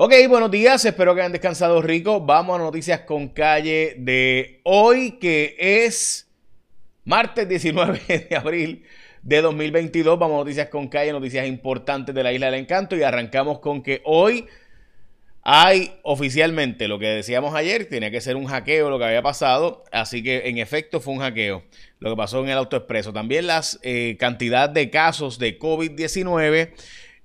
Ok, buenos días, espero que hayan descansado rico. Vamos a noticias con calle de hoy, que es martes 19 de abril de 2022. Vamos a noticias con calle, noticias importantes de la Isla del Encanto y arrancamos con que hoy hay oficialmente lo que decíamos ayer, tenía que ser un hackeo lo que había pasado, así que en efecto fue un hackeo lo que pasó en el AutoExpreso. También la eh, cantidad de casos de COVID-19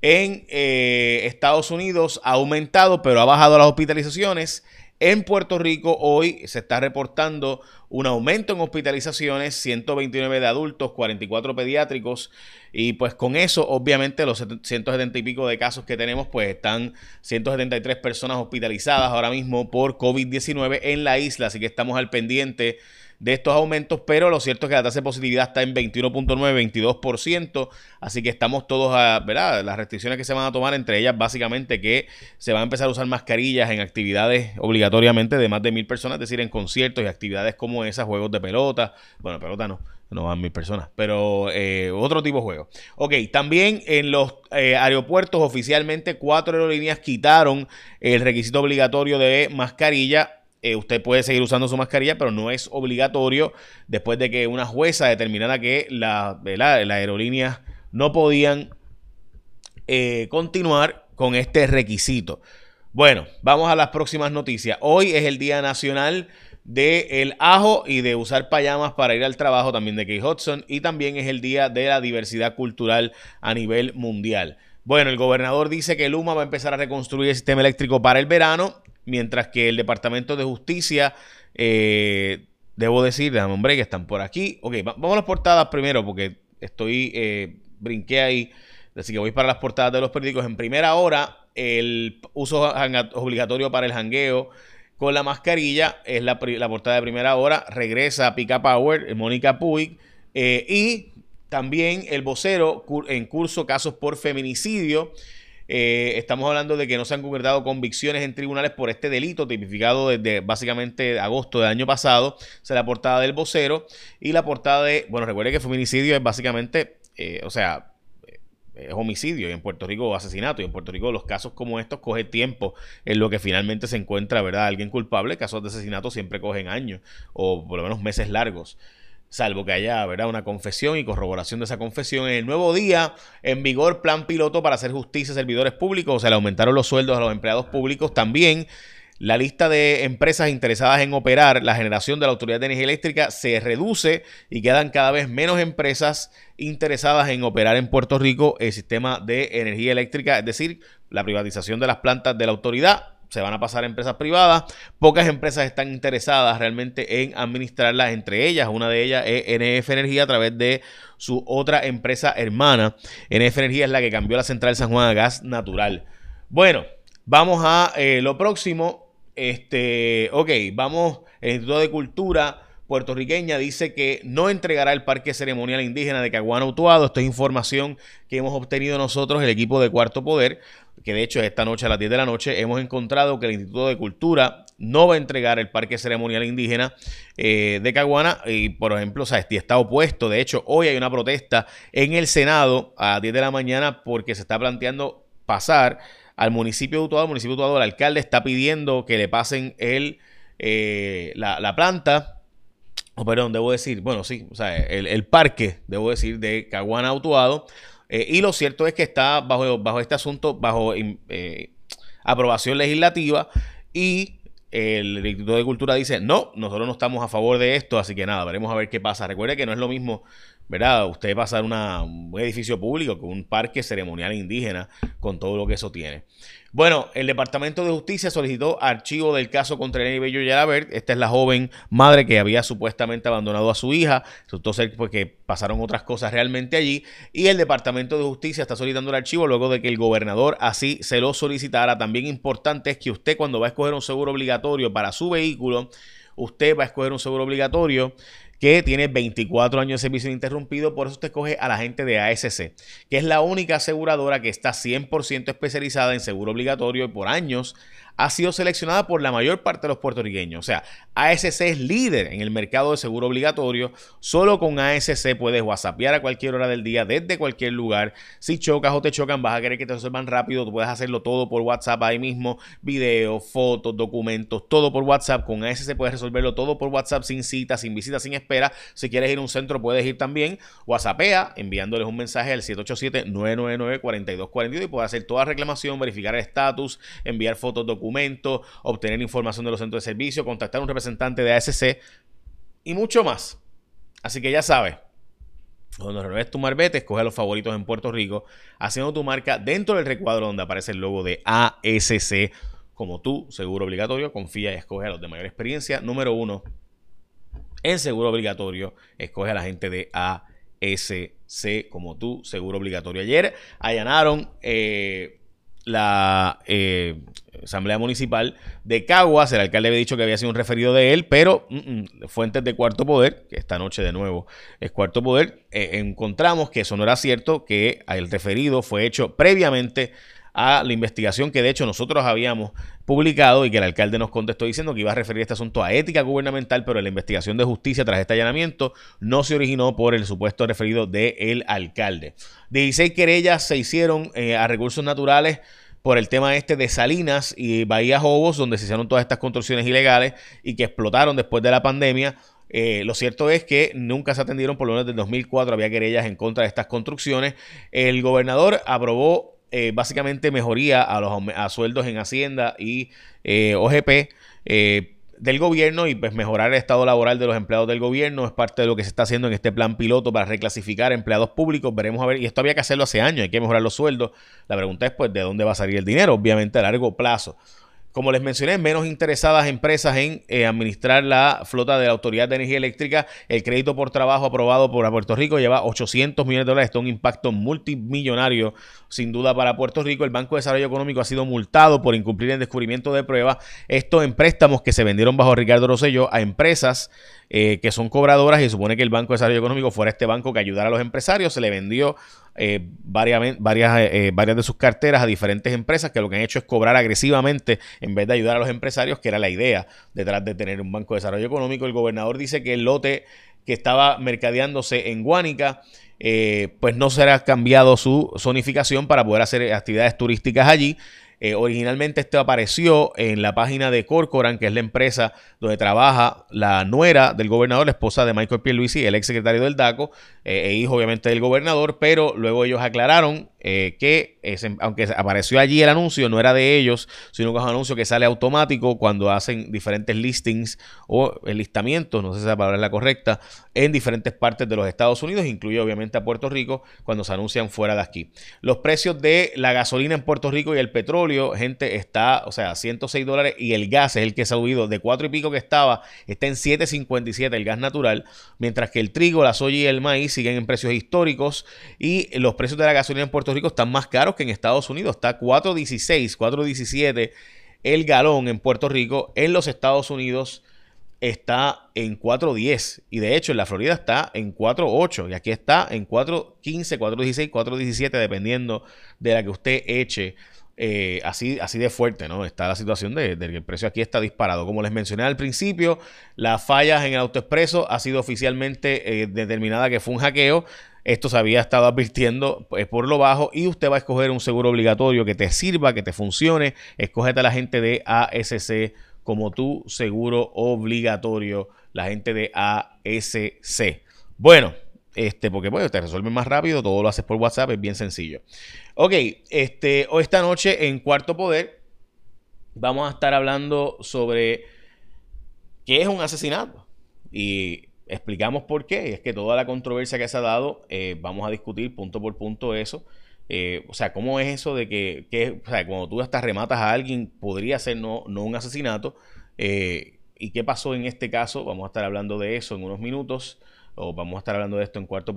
en eh, Estados Unidos ha aumentado, pero ha bajado las hospitalizaciones. En Puerto Rico hoy se está reportando un aumento en hospitalizaciones, 129 de adultos, 44 pediátricos, y pues con eso obviamente los 170 y pico de casos que tenemos, pues están 173 personas hospitalizadas ahora mismo por COVID-19 en la isla, así que estamos al pendiente de estos aumentos, pero lo cierto es que la tasa de positividad está en 21.9, 22%, así que estamos todos a, ¿verdad? Las restricciones que se van a tomar, entre ellas básicamente que se van a empezar a usar mascarillas en actividades obligatoriamente de más de mil personas, es decir, en conciertos y actividades como esas, juegos de pelota, bueno, pelota no, no van mil personas, pero eh, otro tipo de juegos. Ok, también en los eh, aeropuertos oficialmente cuatro aerolíneas quitaron el requisito obligatorio de mascarilla eh, usted puede seguir usando su mascarilla, pero no es obligatorio después de que una jueza determinara que la, las aerolíneas no podían eh, continuar con este requisito. Bueno, vamos a las próximas noticias. Hoy es el Día Nacional del ajo y de usar payamas para ir al trabajo también de Kate Hudson y también es el Día de la Diversidad Cultural a nivel mundial. Bueno, el gobernador dice que Luma va a empezar a reconstruir el sistema eléctrico para el verano mientras que el Departamento de Justicia, eh, debo decir, déjame hombre, que están por aquí. Ok, vamos a las portadas primero porque estoy, eh, brinqué ahí, así que voy para las portadas de los periódicos. En primera hora, el uso obligatorio para el jangueo con la mascarilla es la, portada de primera hora. Regresa Pica Power, eh, Mónica Puig, y también el vocero en curso casos por feminicidio. Eh, estamos hablando de que no se han concretado convicciones en tribunales por este delito tipificado desde básicamente agosto del año pasado. Esa es la portada del vocero. Y la portada de, bueno, recuerde que feminicidio es básicamente, eh, o sea, eh, es homicidio y en Puerto Rico asesinato y en Puerto Rico los casos como estos coge tiempo en lo que finalmente se encuentra, ¿verdad? Alguien culpable, casos de asesinato siempre cogen años o por lo menos meses largos salvo que haya ¿verdad? una confesión y corroboración de esa confesión. En el nuevo día, en vigor, plan piloto para hacer justicia a servidores públicos, o sea, le aumentaron los sueldos a los empleados públicos. También la lista de empresas interesadas en operar la generación de la Autoridad de Energía Eléctrica se reduce y quedan cada vez menos empresas interesadas en operar en Puerto Rico el sistema de energía eléctrica, es decir, la privatización de las plantas de la autoridad se van a pasar a empresas privadas. Pocas empresas están interesadas realmente en administrarlas, entre ellas, una de ellas es NF Energía a través de su otra empresa hermana. NF Energía es la que cambió la central San Juan a gas natural. Bueno, vamos a eh, lo próximo. Este, ok, vamos, el Instituto de Cultura puertorriqueña dice que no entregará el parque ceremonial indígena de Caguana Utuado. Esto es información que hemos obtenido nosotros, el equipo de Cuarto Poder, que de hecho esta noche a las 10 de la noche hemos encontrado que el Instituto de Cultura no va a entregar el parque ceremonial indígena eh, de Caguana y por ejemplo, o sea, este está opuesto. De hecho, hoy hay una protesta en el Senado a las 10 de la mañana porque se está planteando pasar al municipio de Utuado. El municipio de Utuado, el alcalde está pidiendo que le pasen el, eh, la, la planta o perdón, debo decir, bueno, sí, o sea, el, parque, debo decir, de Caguana Autuado. Eh, y lo cierto es que está bajo, bajo este asunto, bajo eh, aprobación legislativa y el Instituto de Cultura dice, no, nosotros no estamos a favor de esto, así que nada, veremos a ver qué pasa. Recuerde que no es lo mismo, ¿verdad? Usted pasar un edificio público con un parque ceremonial indígena con todo lo que eso tiene. Bueno, el Departamento de Justicia solicitó archivo del caso contra Nelly Bello Yalabert. Esta es la joven madre que había supuestamente abandonado a su hija. Resultó ser porque pasaron otras cosas realmente allí. Y el Departamento de Justicia está solicitando el archivo luego de que el gobernador así se lo solicitara. También importante es que usted cuando va a escoger un seguro obligatorio para su vehículo, usted va a escoger un seguro obligatorio que tiene 24 años de servicio interrumpido, por eso usted coge a la gente de ASC, que es la única aseguradora que está 100% especializada en seguro obligatorio y por años ha sido seleccionada por la mayor parte de los puertorriqueños. O sea, ASC es líder en el mercado de seguro obligatorio. Solo con ASC puedes whatsappear a cualquier hora del día, desde cualquier lugar. Si chocas o te chocan, vas a querer que te resuelvan rápido. Tú puedes hacerlo todo por WhatsApp ahí mismo. Videos, fotos, documentos, todo por WhatsApp. Con ASC puedes resolverlo todo por WhatsApp sin cita, sin visita, sin espera. Si quieres ir a un centro, puedes ir también. WhatsAppea enviándoles un mensaje al 787-999-4242 y puedes hacer toda reclamación, verificar el estatus, enviar fotos, documentos, obtener información de los centros de servicio, contactar a un representante de ASC y mucho más. Así que ya sabes, cuando renueves tu marbete, escoge a los favoritos en Puerto Rico, haciendo tu marca dentro del recuadro donde aparece el logo de ASC. Como tú, seguro obligatorio, confía y escoge a los de mayor experiencia. Número uno, en seguro obligatorio, escoge a la gente de ASC como tú, seguro obligatorio. Ayer allanaron eh, la eh, Asamblea Municipal de Caguas. El alcalde había dicho que había sido un referido de él, pero mm, mm, fuentes de Cuarto Poder, que esta noche de nuevo es Cuarto Poder, eh, encontramos que eso no era cierto, que el referido fue hecho previamente a la investigación que de hecho nosotros habíamos publicado y que el alcalde nos contestó diciendo que iba a referir este asunto a ética gubernamental, pero la investigación de justicia tras este allanamiento no se originó por el supuesto referido del alcalde. 16 querellas se hicieron eh, a recursos naturales por el tema este de Salinas y Bahía Jobos, donde se hicieron todas estas construcciones ilegales y que explotaron después de la pandemia. Eh, lo cierto es que nunca se atendieron, por lo menos desde 2004 había querellas en contra de estas construcciones. El gobernador aprobó eh, básicamente mejoría a los a sueldos en Hacienda y eh, OGP eh, del gobierno y pues mejorar el estado laboral de los empleados del gobierno es parte de lo que se está haciendo en este plan piloto para reclasificar empleados públicos. Veremos a ver, y esto había que hacerlo hace años, hay que mejorar los sueldos. La pregunta es pues de dónde va a salir el dinero, obviamente a largo plazo. Como les mencioné, menos interesadas empresas en eh, administrar la flota de la Autoridad de Energía Eléctrica. El crédito por trabajo aprobado por Puerto Rico lleva 800 millones de dólares. Esto es un impacto multimillonario, sin duda, para Puerto Rico. El Banco de Desarrollo Económico ha sido multado por incumplir el descubrimiento de pruebas. Esto en préstamos que se vendieron bajo Ricardo Rosselló a empresas eh, que son cobradoras y supone que el Banco de Desarrollo Económico fuera este banco que ayudara a los empresarios. Se le vendió eh, varias, varias, eh, varias de sus carteras a diferentes empresas que lo que han hecho es cobrar agresivamente en vez de ayudar a los empresarios, que era la idea detrás de tener un Banco de Desarrollo Económico. El gobernador dice que el lote que estaba mercadeándose en Guánica, pues no será cambiado su zonificación para poder hacer actividades turísticas allí. Eh, originalmente esto apareció en la página de Corcoran, que es la empresa donde trabaja la nuera del gobernador, la esposa de Michael Pierluisi, el ex secretario del DACO, eh, e hijo obviamente del gobernador, pero luego ellos aclararon eh, que aunque apareció allí el anuncio, no era de ellos, sino que es un anuncio que sale automático cuando hacen diferentes listings o enlistamientos, no sé si esa palabra es la correcta, en diferentes partes de los Estados Unidos, incluye obviamente a Puerto Rico, cuando se anuncian fuera de aquí. Los precios de la gasolina en Puerto Rico y el petróleo, gente, está, o sea, 106 dólares y el gas es el que se ha subido de 4 y pico que estaba, está en 7.57 el gas natural, mientras que el trigo, la soya y el maíz siguen en precios históricos y los precios de la gasolina en Puerto Rico están más caros que en Estados Unidos. Está 4.16, 4.17 el galón en Puerto Rico. En los Estados Unidos está en 4.10 y de hecho en la Florida está en 4.8 y aquí está en 4.15, 4.16, 4.17 dependiendo de la que usted eche. Eh, así, así de fuerte, ¿no? Está la situación de, que el precio aquí está disparado. Como les mencioné al principio, las fallas en el autoexpreso ha sido oficialmente eh, determinada que fue un hackeo. Esto se había estado advirtiendo pues, por lo bajo y usted va a escoger un seguro obligatorio que te sirva, que te funcione. Escógete a la gente de ASC como tu seguro obligatorio, la gente de ASC. Bueno, este, porque bueno, te resuelve más rápido, todo lo haces por WhatsApp, es bien sencillo. Ok, este, hoy esta noche en Cuarto Poder vamos a estar hablando sobre qué es un asesinato. Y explicamos por qué. Y es que toda la controversia que se ha dado, eh, vamos a discutir punto por punto eso. Eh, o sea, ¿cómo es eso de que, sea, cuando tú hasta rematas a alguien, podría ser no, no un asesinato? Eh, ¿Y qué pasó en este caso? Vamos a estar hablando de eso en unos minutos, o vamos a estar hablando de esto en cuarto